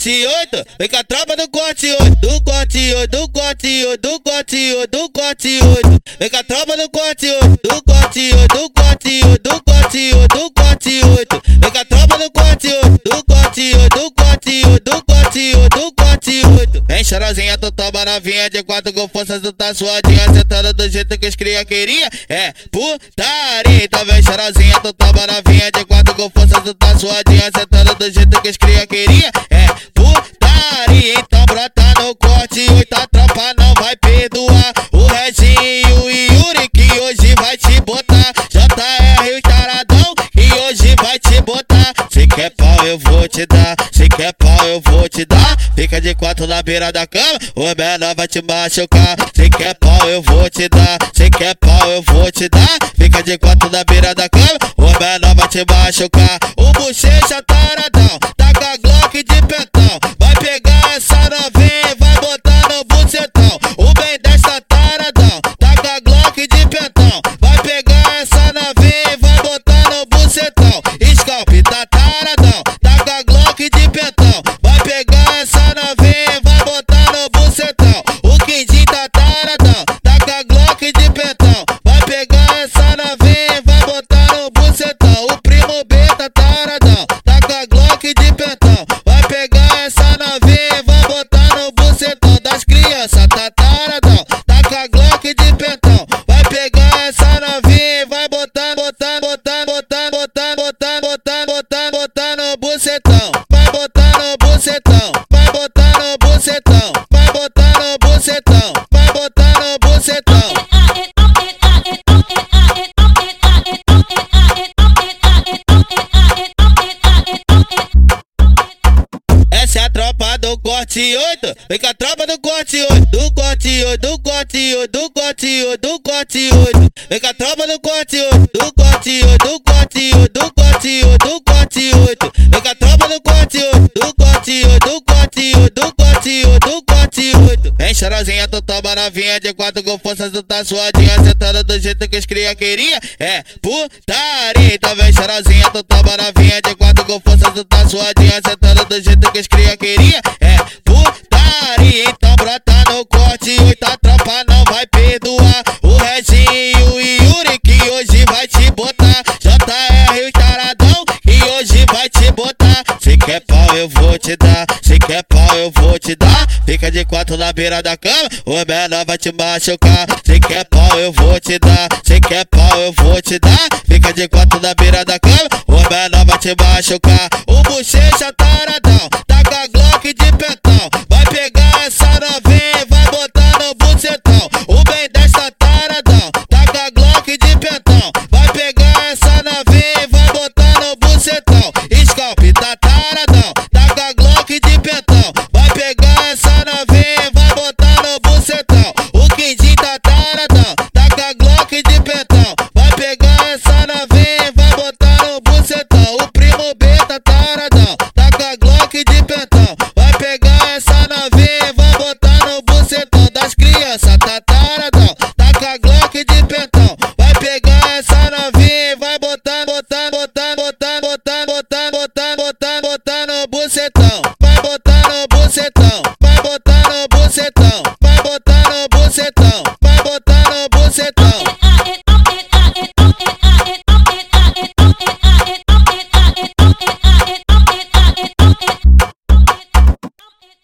corte 8, vem com a tropa do corte 8, do corte 8, do corte 8, do corte 8, do corte 8, vem com a tropa do corte 8, do corte 8, do corte 8, do corte 8, do corte 8, vem com a tropa do corte 8, do corte 8, do corte 8, do corte 8, do corte 8. Vem chorosinha, tu toma novinha de quatro com força, tu tá suadinha, sentando do jeito que os cria queria, é putaria. Então vem chorosinha, tu toma novinha de quatro com força, tu tá suadinha, sentando do jeito que os cria queria, te dar, se quer pau eu vou te dar. Fica de quatro na beira da cama, o menor vai te machucar. Se quer pau eu vou te dar, se quer pau eu vou te dar. Fica de quatro na beira da cama, o menor vai te machucar. O bochecha taradão, de pentão. Vai pegar essa novinha vai botar no bucetão. O quindim tá taradão, tá com a Glock de pentão. Vai pegar essa novinha vai botar no bucetão. O primo B tá taradão, tá com a Glock de pentão. Vai pegar essa novinha vai botar no bucetão das crianças. Tá taradão, tá com a Glock de pentão. Vai pegar essa novinha vai botar, botar, botar, botar, botar, botar, botar, botar, botar no bucetão. Bucetão, vai botar no bucetão, vai botar no bucetão, vai botar no bucetão. Essa é a tropa do corte 8. Vem com a tropa do corte 8. Do corte 8, do corte 8, do corte 8, do corte 8. Vem com a tropa do corte 8. Do corte 8, do corte 8, do corte 8, do corte 8, do corte 8. Vem chorosinha, tu toma novinha de quatro com força, tu tá suadinha, sentando do jeito que os cria queria. É putaria. Então vem chorosinha, tu toma novinha de quatro com força, tu tá suadinha, sentando do jeito que os cria queria. Quer pau eu vou te dar, se quer pau eu vou te dar. Fica de quatro na beira da cama, o menor vai te machucar. Se quer pau eu vou te dar, se quer pau eu vou te dar. Fica de quatro na beira da cama, o menor vai te machucar. O bochecha taradão, tá com a Glock de e vai botar, botar, botar, botar, botar, botar, botar, botar, botar no bucetão. Vai botar no bucetão, vai botar no bucetão, vai botar no bucetão.